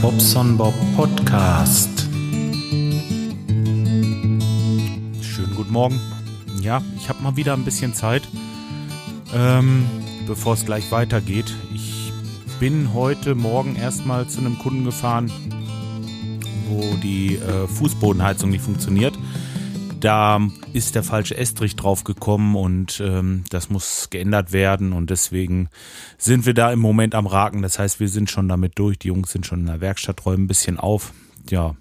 Bobson Bob Podcast. Schönen guten Morgen. Ja, ich habe mal wieder ein bisschen Zeit, ähm, bevor es gleich weitergeht. Ich bin heute Morgen erstmal zu einem Kunden gefahren, wo die äh, Fußbodenheizung nicht funktioniert da ist der falsche Estrich draufgekommen und ähm, das muss geändert werden und deswegen sind wir da im Moment am Raken. Das heißt, wir sind schon damit durch. Die Jungs sind schon in der Werkstatt, räumen ein bisschen auf. Ja,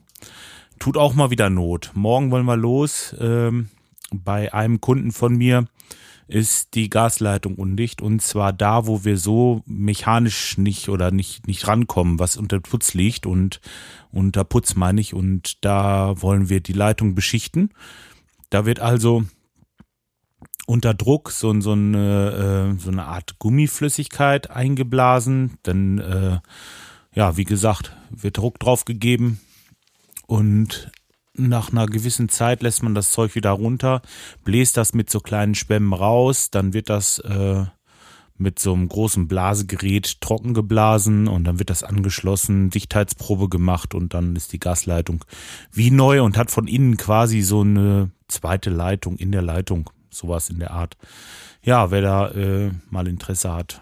tut auch mal wieder Not. Morgen wollen wir los. Ähm, bei einem Kunden von mir ist die Gasleitung undicht und zwar da, wo wir so mechanisch nicht oder nicht, nicht rankommen, was unter Putz liegt und unter Putz meine ich und da wollen wir die Leitung beschichten da wird also unter Druck so, so, eine, äh, so eine Art Gummiflüssigkeit eingeblasen. Dann, äh, ja, wie gesagt, wird Druck drauf gegeben und nach einer gewissen Zeit lässt man das Zeug wieder runter, bläst das mit so kleinen Schwämmen raus, dann wird das äh, mit so einem großen Blasegerät trocken geblasen und dann wird das angeschlossen, Dichtheitsprobe gemacht und dann ist die Gasleitung wie neu und hat von innen quasi so eine zweite Leitung in der Leitung, sowas in der Art. Ja, wer da äh, mal Interesse hat,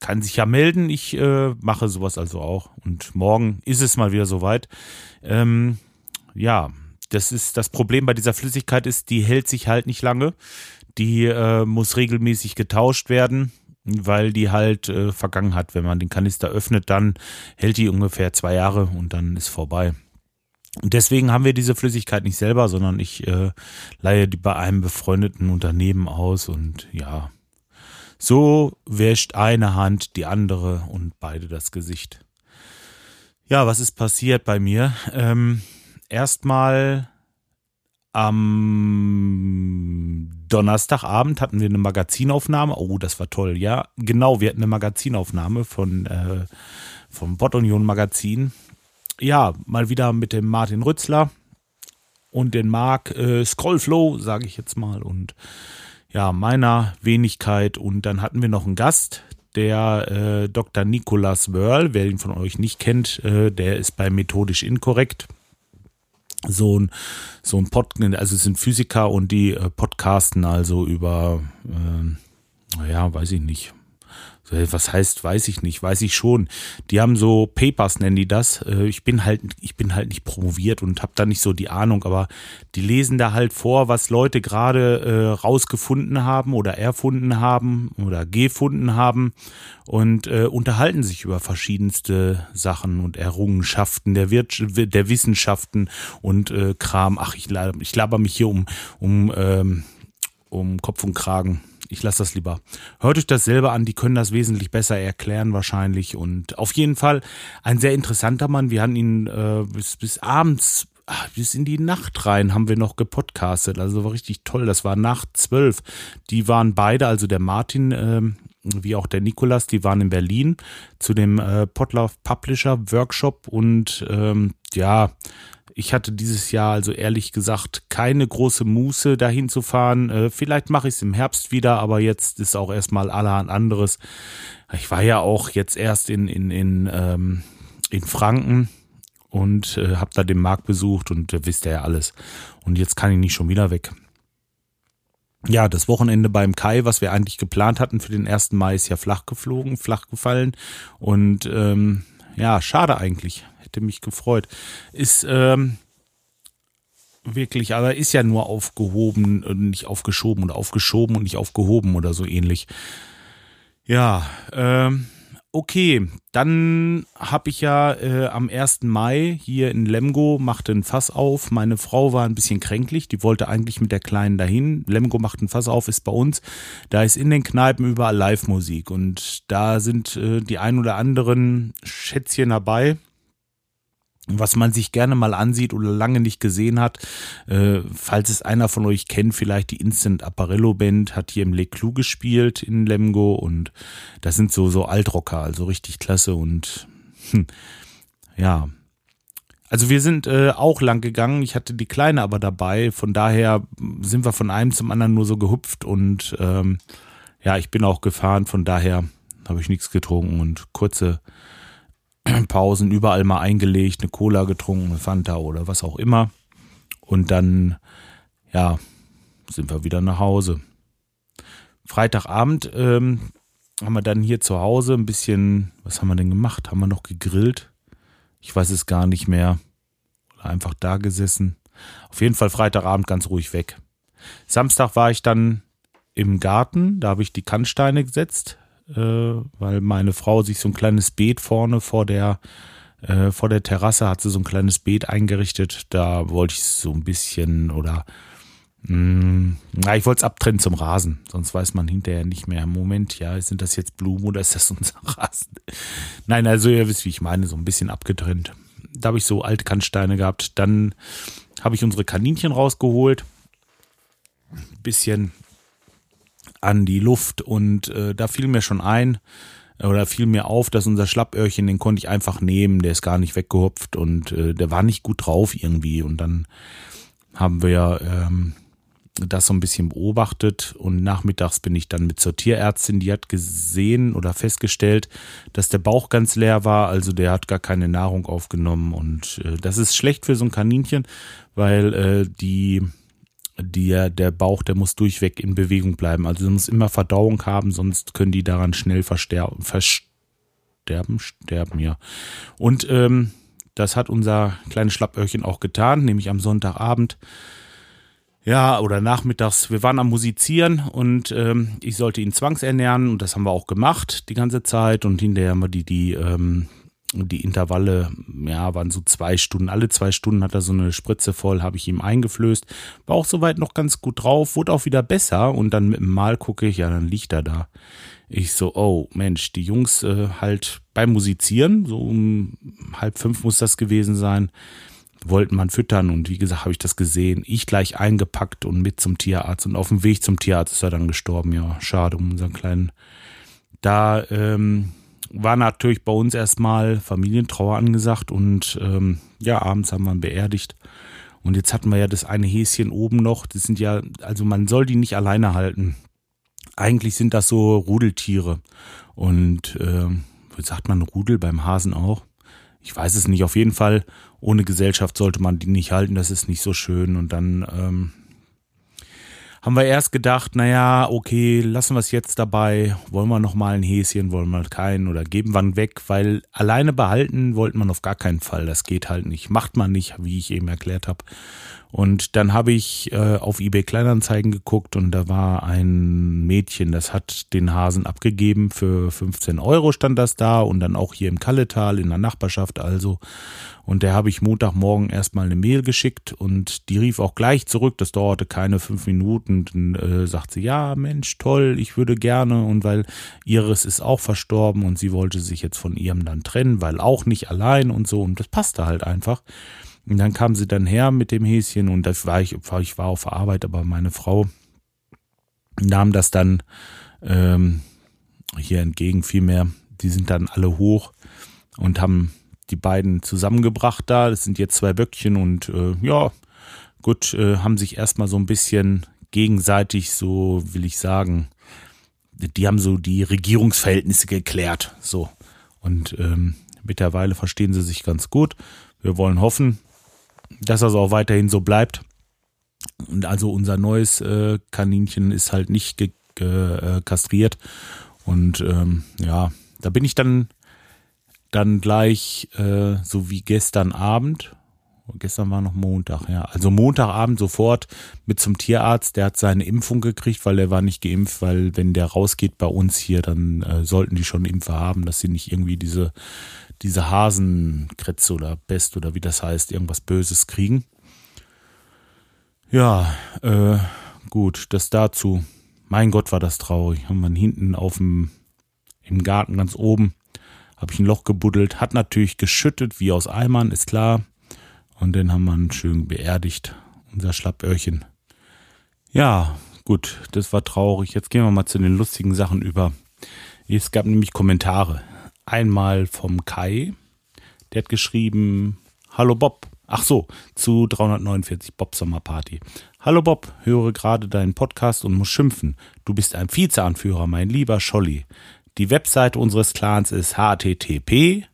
kann sich ja melden. Ich äh, mache sowas also auch und morgen ist es mal wieder soweit. Ähm, ja, das ist das Problem bei dieser Flüssigkeit ist, die hält sich halt nicht lange. Die äh, muss regelmäßig getauscht werden weil die halt äh, vergangen hat. Wenn man den Kanister öffnet, dann hält die ungefähr zwei Jahre und dann ist vorbei. Deswegen haben wir diese Flüssigkeit nicht selber, sondern ich äh, leihe die bei einem befreundeten Unternehmen aus und ja, so wäscht eine Hand die andere und beide das Gesicht. Ja, was ist passiert bei mir? Ähm, Erstmal am Donnerstagabend hatten wir eine Magazinaufnahme. Oh, das war toll. Ja, genau, wir hatten eine Magazinaufnahme von äh, vom Bot Union Magazin. Ja, mal wieder mit dem Martin Rützler und den Mark äh, Scrollflow, sage ich jetzt mal, und ja, meiner Wenigkeit. Und dann hatten wir noch einen Gast, der äh, Dr. Nicolas Wörl. Wer ihn von euch nicht kennt, äh, der ist bei Methodisch Inkorrekt so ein so ein Pod, also sind Physiker und die äh, podcasten also über, äh, naja, weiß ich nicht, was heißt, weiß ich nicht, weiß ich schon. Die haben so Papers, nennen die das. Äh, ich bin halt, ich bin halt nicht promoviert und habe da nicht so die Ahnung, aber die lesen da halt vor, was Leute gerade äh, rausgefunden haben oder erfunden haben oder gefunden haben und äh, unterhalten sich über verschiedenste Sachen und Errungenschaften der, Wirtschaft, der Wissenschaften und äh, Kram. Ach, ich, ich laber mich hier um, um, ähm, um Kopf und Kragen ich lasse das lieber. Hört euch das selber an, die können das wesentlich besser erklären wahrscheinlich. Und auf jeden Fall ein sehr interessanter Mann. Wir haben ihn äh, bis, bis abends, ach, bis in die Nacht rein haben wir noch gepodcastet. Also war richtig toll. Das war nach zwölf. Die waren beide, also der Martin äh, wie auch der Nikolas, die waren in Berlin zu dem äh, Potlauf Publisher Workshop und ähm, ja, ich hatte dieses Jahr also ehrlich gesagt keine große Muße dahin zu fahren. Äh, vielleicht mache ich es im Herbst wieder, aber jetzt ist auch erstmal allerhand anderes. Ich war ja auch jetzt erst in, in, in, ähm, in Franken und äh, habe da den Markt besucht und äh, wisst ihr ja alles. Und jetzt kann ich nicht schon wieder weg. Ja, das Wochenende beim Kai, was wir eigentlich geplant hatten für den 1. Mai, ist ja flach geflogen, flach gefallen. Und ähm, ja, schade eigentlich hätte mich gefreut. Ist ähm, wirklich, aber ist ja nur aufgehoben, nicht aufgeschoben oder aufgeschoben und nicht aufgehoben oder so ähnlich. Ja, ähm, okay, dann habe ich ja äh, am 1. Mai hier in Lemgo, machte ein Fass auf. Meine Frau war ein bisschen kränklich, die wollte eigentlich mit der Kleinen dahin. Lemgo macht ein Fass auf, ist bei uns. Da ist in den Kneipen überall Live-Musik und da sind äh, die ein oder anderen Schätzchen dabei was man sich gerne mal ansieht oder lange nicht gesehen hat. Äh, falls es einer von euch kennt, vielleicht die Instant Apparello Band hat hier im Le Clou gespielt in Lemgo und das sind so so Altrocker, also richtig klasse und hm, ja. Also wir sind äh, auch lang gegangen. Ich hatte die Kleine aber dabei. Von daher sind wir von einem zum anderen nur so gehüpft und ähm, ja, ich bin auch gefahren. Von daher habe ich nichts getrunken und kurze Pausen überall mal eingelegt, eine Cola getrunken, eine Fanta oder was auch immer. Und dann, ja, sind wir wieder nach Hause. Freitagabend ähm, haben wir dann hier zu Hause ein bisschen, was haben wir denn gemacht? Haben wir noch gegrillt? Ich weiß es gar nicht mehr. Oder einfach da gesessen. Auf jeden Fall Freitagabend ganz ruhig weg. Samstag war ich dann im Garten, da habe ich die Kannsteine gesetzt, weil meine Frau sich so ein kleines Beet vorne vor der äh, vor der Terrasse hat sie so ein kleines Beet eingerichtet. Da wollte ich so ein bisschen oder mh, mm, na, ich wollte es abtrennen zum Rasen, sonst weiß man hinterher nicht mehr. Moment, ja, sind das jetzt Blumen oder ist das unser Rasen? Nein, also ihr wisst, wie ich meine, so ein bisschen abgetrennt. Da habe ich so alte Kannsteine gehabt. Dann habe ich unsere Kaninchen rausgeholt. Bisschen an die Luft und äh, da fiel mir schon ein, oder fiel mir auf, dass unser Schlappöhrchen, den konnte ich einfach nehmen, der ist gar nicht weggehupft und äh, der war nicht gut drauf irgendwie. Und dann haben wir ähm, das so ein bisschen beobachtet und nachmittags bin ich dann mit zur Tierärztin, die hat gesehen oder festgestellt, dass der Bauch ganz leer war, also der hat gar keine Nahrung aufgenommen und äh, das ist schlecht für so ein Kaninchen, weil äh, die die, der Bauch, der muss durchweg in Bewegung bleiben. Also er muss immer Verdauung haben, sonst können die daran schnell versterben, versterben, sterben, ja. Und ähm, das hat unser kleines Schlappöhrchen auch getan, nämlich am Sonntagabend ja, oder nachmittags, wir waren am Musizieren und ähm, ich sollte ihn zwangsernähren und das haben wir auch gemacht die ganze Zeit und hinterher haben wir die, die, ähm, die Intervalle, ja, waren so zwei Stunden. Alle zwei Stunden hat er so eine Spritze voll, habe ich ihm eingeflößt. War auch soweit noch ganz gut drauf, wurde auch wieder besser und dann mit dem Mal gucke ich, ja, dann liegt er da. Ich so, oh Mensch, die Jungs äh, halt beim Musizieren, so um halb fünf muss das gewesen sein, wollten man füttern und wie gesagt, habe ich das gesehen. Ich gleich eingepackt und mit zum Tierarzt und auf dem Weg zum Tierarzt ist er dann gestorben. Ja, schade um unseren kleinen. Da ähm, war natürlich bei uns erstmal Familientrauer angesagt und ähm, ja, abends haben wir ihn beerdigt. Und jetzt hatten wir ja das eine Häschen oben noch. Das sind ja, also man soll die nicht alleine halten. Eigentlich sind das so Rudeltiere. Und äh, sagt man Rudel beim Hasen auch? Ich weiß es nicht. Auf jeden Fall ohne Gesellschaft sollte man die nicht halten, das ist nicht so schön. Und dann ähm, haben wir erst gedacht, naja, okay, lassen wir es jetzt dabei, wollen wir nochmal ein Häschen, wollen wir keinen oder geben wir ihn weg, weil alleine behalten wollten man auf gar keinen Fall, das geht halt nicht, macht man nicht, wie ich eben erklärt habe. Und dann habe ich äh, auf eBay Kleinanzeigen geguckt und da war ein Mädchen, das hat den Hasen abgegeben. Für 15 Euro stand das da und dann auch hier im Kalletal in der Nachbarschaft. Also. Und der habe ich Montagmorgen erstmal eine Mail geschickt und die rief auch gleich zurück. Das dauerte keine fünf Minuten. Dann äh, sagt sie, ja, Mensch, toll, ich würde gerne. Und weil Iris ist auch verstorben und sie wollte sich jetzt von ihrem dann trennen, weil auch nicht allein und so. Und das passte halt einfach. Und dann kam sie dann her mit dem Häschen und das war ich, ich war auf Arbeit, aber meine Frau nahm das dann ähm, hier entgegen vielmehr. Die sind dann alle hoch und haben die beiden zusammengebracht da. Das sind jetzt zwei Böckchen und äh, ja, gut, äh, haben sich erstmal so ein bisschen gegenseitig, so will ich sagen, die haben so die Regierungsverhältnisse geklärt. So. Und ähm, mittlerweile verstehen sie sich ganz gut. Wir wollen hoffen, dass das auch weiterhin so bleibt. Und also unser neues äh, Kaninchen ist halt nicht ge ge äh, kastriert. Und ähm, ja, da bin ich dann dann gleich, äh, so wie gestern Abend, gestern war noch Montag, ja, also Montagabend sofort mit zum Tierarzt, der hat seine Impfung gekriegt, weil er war nicht geimpft, weil wenn der rausgeht bei uns hier, dann äh, sollten die schon Impfe haben, dass sie nicht irgendwie diese, diese Hasenkretze oder Best oder wie das heißt, irgendwas Böses kriegen. Ja, äh, gut, das dazu. Mein Gott, war das traurig. Haben wir hinten auf dem, im Garten ganz oben habe ich ein Loch gebuddelt, hat natürlich geschüttet wie aus Eimern, ist klar. Und dann haben wir schön beerdigt, unser Schlappöhrchen. Ja, gut, das war traurig. Jetzt gehen wir mal zu den lustigen Sachen über. Es gab nämlich Kommentare. Einmal vom Kai, der hat geschrieben, Hallo Bob. Ach so, zu 349 Bob Sommerparty. Hallo Bob, höre gerade deinen Podcast und muss schimpfen. Du bist ein Vizeanführer, mein lieber Scholli. Die Webseite unseres Clans ist http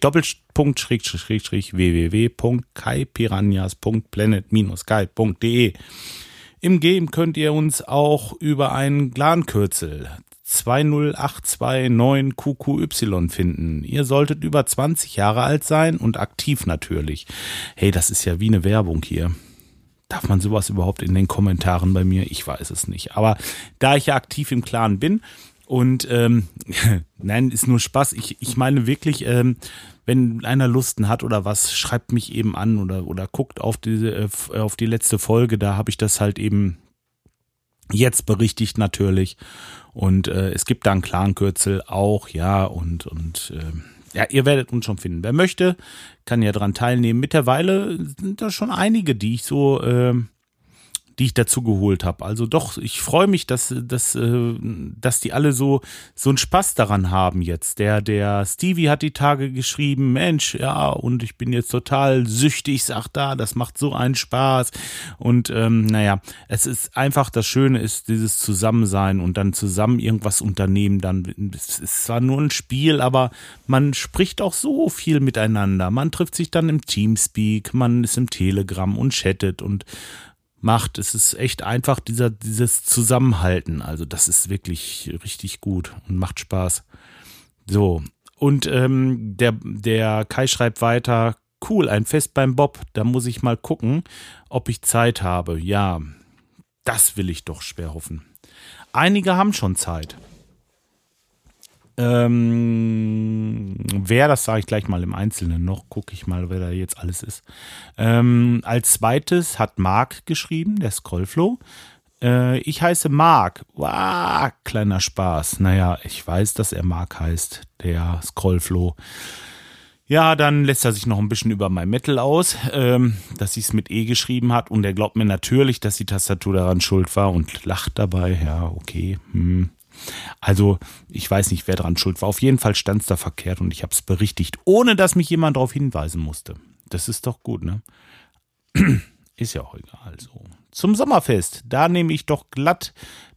Doppelpunkt www.kaipiranhas.planet-sky.de. Im Game könnt ihr uns auch über ein Clan-Kürzel 20829QQY finden. Ihr solltet über 20 Jahre alt sein und aktiv natürlich. Hey, das ist ja wie eine Werbung hier. Darf man sowas überhaupt in den Kommentaren bei mir? Ich weiß es nicht. Aber da ich ja aktiv im Clan bin und ähm, nein, ist nur Spaß. Ich, ich meine wirklich, ähm, wenn einer Lusten hat oder was, schreibt mich eben an oder, oder guckt auf diese, äh, auf die letzte Folge. Da habe ich das halt eben jetzt berichtigt natürlich. Und äh, es gibt da einen Clan-Kürzel auch, ja, und, und äh, ja, ihr werdet uns schon finden. Wer möchte, kann ja dran teilnehmen. Mittlerweile sind da schon einige, die ich so äh, die ich dazu geholt habe. Also doch, ich freue mich, dass, dass, äh, dass die alle so, so einen Spaß daran haben jetzt. Der, der Stevie hat die Tage geschrieben, Mensch, ja, und ich bin jetzt total süchtig, sagt da, das macht so einen Spaß. Und ähm, naja, es ist einfach, das Schöne ist dieses Zusammensein und dann zusammen irgendwas unternehmen. Dann es ist zwar nur ein Spiel, aber man spricht auch so viel miteinander. Man trifft sich dann im Teamspeak, man ist im Telegram und chattet und macht. Es ist echt einfach dieser, dieses Zusammenhalten. Also das ist wirklich richtig gut und macht Spaß. So. Und ähm, der, der Kai schreibt weiter, cool, ein Fest beim Bob. Da muss ich mal gucken, ob ich Zeit habe. Ja, das will ich doch schwer hoffen. Einige haben schon Zeit. Ähm, wer, das sage ich gleich mal im Einzelnen noch, gucke ich mal, wer da jetzt alles ist. Ähm, als zweites hat Marc geschrieben, der Scrollflow. Äh, ich heiße Marc. Wow, kleiner Spaß. Naja, ich weiß, dass er Marc heißt, der Scrollflow. Ja, dann lässt er sich noch ein bisschen über mein Metal aus, ähm, dass sie es mit E geschrieben hat und er glaubt mir natürlich, dass die Tastatur daran schuld war und lacht dabei. Ja, okay. Hm. Also ich weiß nicht, wer daran schuld war. Auf jeden Fall stand es da verkehrt und ich habe es berichtigt, ohne dass mich jemand darauf hinweisen musste. Das ist doch gut, ne? Ist ja auch egal. So. Zum Sommerfest, da nehme ich doch glatt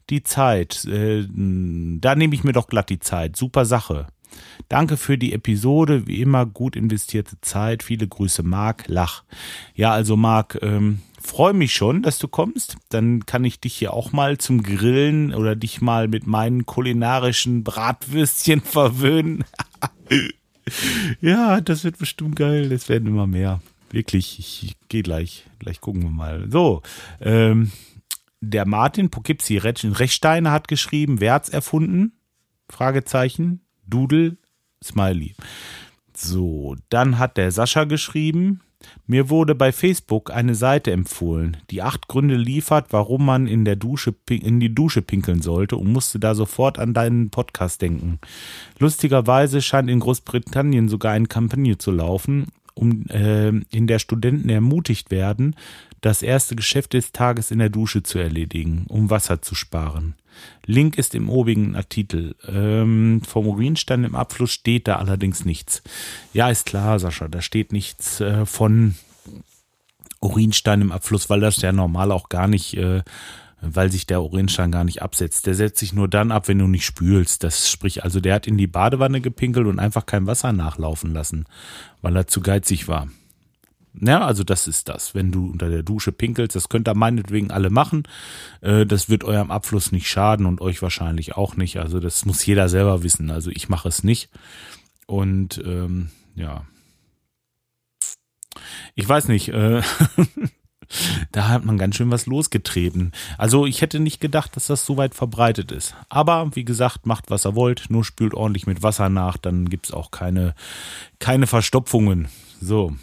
die Zeit. Äh, da nehme ich mir doch glatt die Zeit. Super Sache. Danke für die Episode, wie immer gut investierte Zeit. Viele Grüße, Marc Lach. Ja, also Marc, ähm, freue mich schon, dass du kommst. Dann kann ich dich hier auch mal zum Grillen oder dich mal mit meinen kulinarischen Bratwürstchen verwöhnen. ja, das wird bestimmt geil. Es werden immer mehr. Wirklich, ich, gehe gleich. Gleich gucken wir mal. So, ähm, der Martin Poughkeepsie Rechsteiner hat geschrieben, wer erfunden? Fragezeichen. Doodle, Smiley. So, dann hat der Sascha geschrieben, mir wurde bei Facebook eine Seite empfohlen, die acht Gründe liefert, warum man in der Dusche in die Dusche pinkeln sollte und musste da sofort an deinen Podcast denken. Lustigerweise scheint in Großbritannien sogar eine Kampagne zu laufen, um äh, in der Studenten ermutigt werden, das erste Geschäft des Tages in der Dusche zu erledigen, um Wasser zu sparen. Link ist im obigen Artikel. Ähm, vom Urinstein im Abfluss steht da allerdings nichts. Ja, ist klar, Sascha, da steht nichts äh, von Urinstein im Abfluss, weil das ja normal auch gar nicht, äh, weil sich der Urinstein gar nicht absetzt. Der setzt sich nur dann ab, wenn du nicht spülst. Das sprich, also der hat in die Badewanne gepinkelt und einfach kein Wasser nachlaufen lassen, weil er zu geizig war. Ja, also das ist das. Wenn du unter der Dusche pinkelst, das könnt ihr meinetwegen alle machen. Äh, das wird eurem Abfluss nicht schaden und euch wahrscheinlich auch nicht. Also das muss jeder selber wissen. Also ich mache es nicht. Und ähm, ja. Ich weiß nicht, äh, da hat man ganz schön was losgetreten. Also ich hätte nicht gedacht, dass das so weit verbreitet ist. Aber wie gesagt, macht was ihr wollt, nur spült ordentlich mit Wasser nach, dann gibt's auch keine, keine Verstopfungen. So,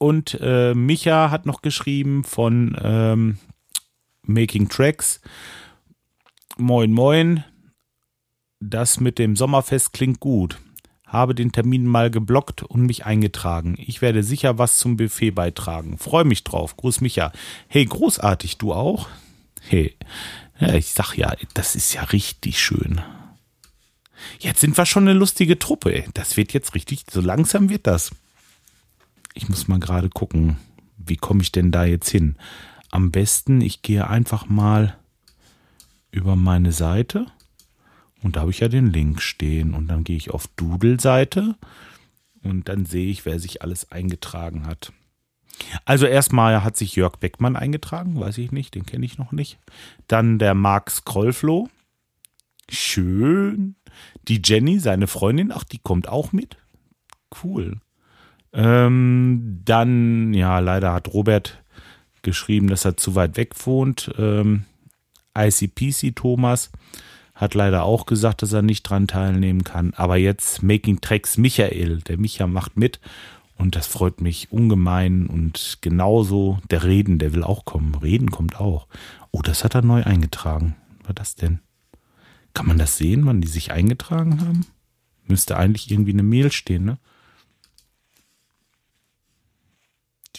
und äh, Micha hat noch geschrieben von ähm, Making Tracks. Moin, moin. Das mit dem Sommerfest klingt gut. Habe den Termin mal geblockt und mich eingetragen. Ich werde sicher was zum Buffet beitragen. Freue mich drauf. Gruß Micha. Hey, großartig, du auch? Hey, ja, ich sag ja, das ist ja richtig schön. Jetzt sind wir schon eine lustige Truppe. Das wird jetzt richtig, so langsam wird das. Ich muss mal gerade gucken, wie komme ich denn da jetzt hin? Am besten, ich gehe einfach mal über meine Seite Und da habe ich ja den Link stehen. Und dann gehe ich auf Doodle-Seite und dann sehe ich, wer sich alles eingetragen hat. Also erstmal hat sich Jörg Beckmann eingetragen, weiß ich nicht, den kenne ich noch nicht. Dann der Marc Skrollfloh. Schön. Die Jenny, seine Freundin, ach, die kommt auch mit. Cool. Ähm, dann, ja, leider hat Robert geschrieben, dass er zu weit weg wohnt. Ähm, ICPC Thomas hat leider auch gesagt, dass er nicht dran teilnehmen kann. Aber jetzt Making Tracks Michael, der Micha macht mit und das freut mich ungemein und genauso der Reden, der will auch kommen. Reden kommt auch. Oh, das hat er neu eingetragen. Was war das denn? Kann man das sehen, wann die sich eingetragen haben? Müsste eigentlich irgendwie eine Mail stehen, ne?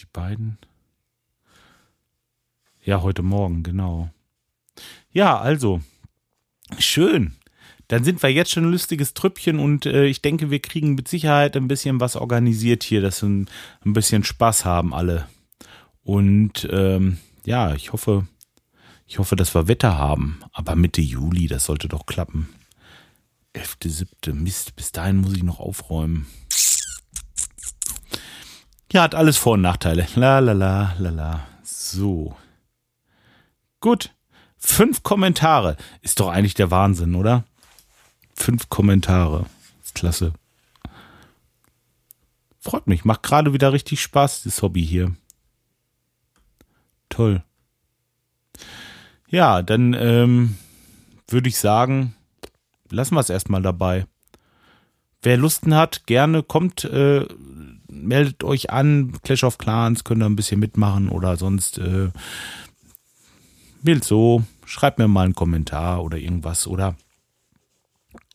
Die beiden. Ja, heute Morgen, genau. Ja, also, schön. Dann sind wir jetzt schon ein lustiges Trüppchen und äh, ich denke, wir kriegen mit Sicherheit ein bisschen was organisiert hier, dass wir ein, ein bisschen Spaß haben alle. Und ähm, ja, ich hoffe, ich hoffe, dass wir Wetter haben. Aber Mitte Juli, das sollte doch klappen. 11.7. Mist, bis dahin muss ich noch aufräumen. Ja, hat alles Vor- und Nachteile. La la la la la. So. Gut. Fünf Kommentare. Ist doch eigentlich der Wahnsinn, oder? Fünf Kommentare. Ist klasse. Freut mich. Macht gerade wieder richtig Spaß, das Hobby hier. Toll. Ja, dann ähm, würde ich sagen, lassen wir es erstmal dabei. Wer Lusten hat, gerne kommt, äh, meldet euch an. Clash of Clans könnt ihr ein bisschen mitmachen oder sonst äh, Bild so. Schreibt mir mal einen Kommentar oder irgendwas oder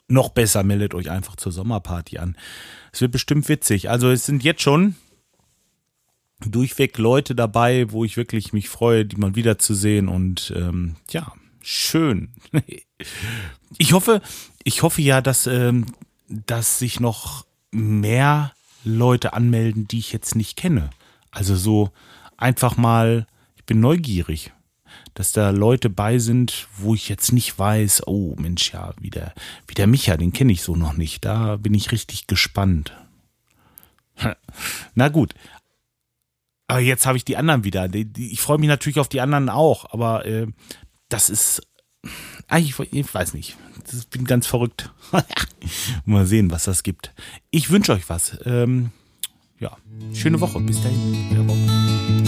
noch besser, meldet euch einfach zur Sommerparty an. Es wird bestimmt witzig. Also es sind jetzt schon durchweg Leute dabei, wo ich wirklich mich freue, die mal wiederzusehen und ähm, ja, schön. Ich hoffe, ich hoffe ja, dass, ähm, dass sich noch mehr Leute anmelden, die ich jetzt nicht kenne. Also so einfach mal, ich bin neugierig, dass da Leute bei sind, wo ich jetzt nicht weiß, oh Mensch, ja, wie der, Micha, den kenne ich so noch nicht. Da bin ich richtig gespannt. Na gut, aber jetzt habe ich die anderen wieder. Ich freue mich natürlich auf die anderen auch, aber äh, das ist. Ich, ich weiß nicht. Ich bin ganz verrückt. Mal sehen, was das gibt. Ich wünsche euch was. Ähm, ja, schöne Woche. Bis dahin.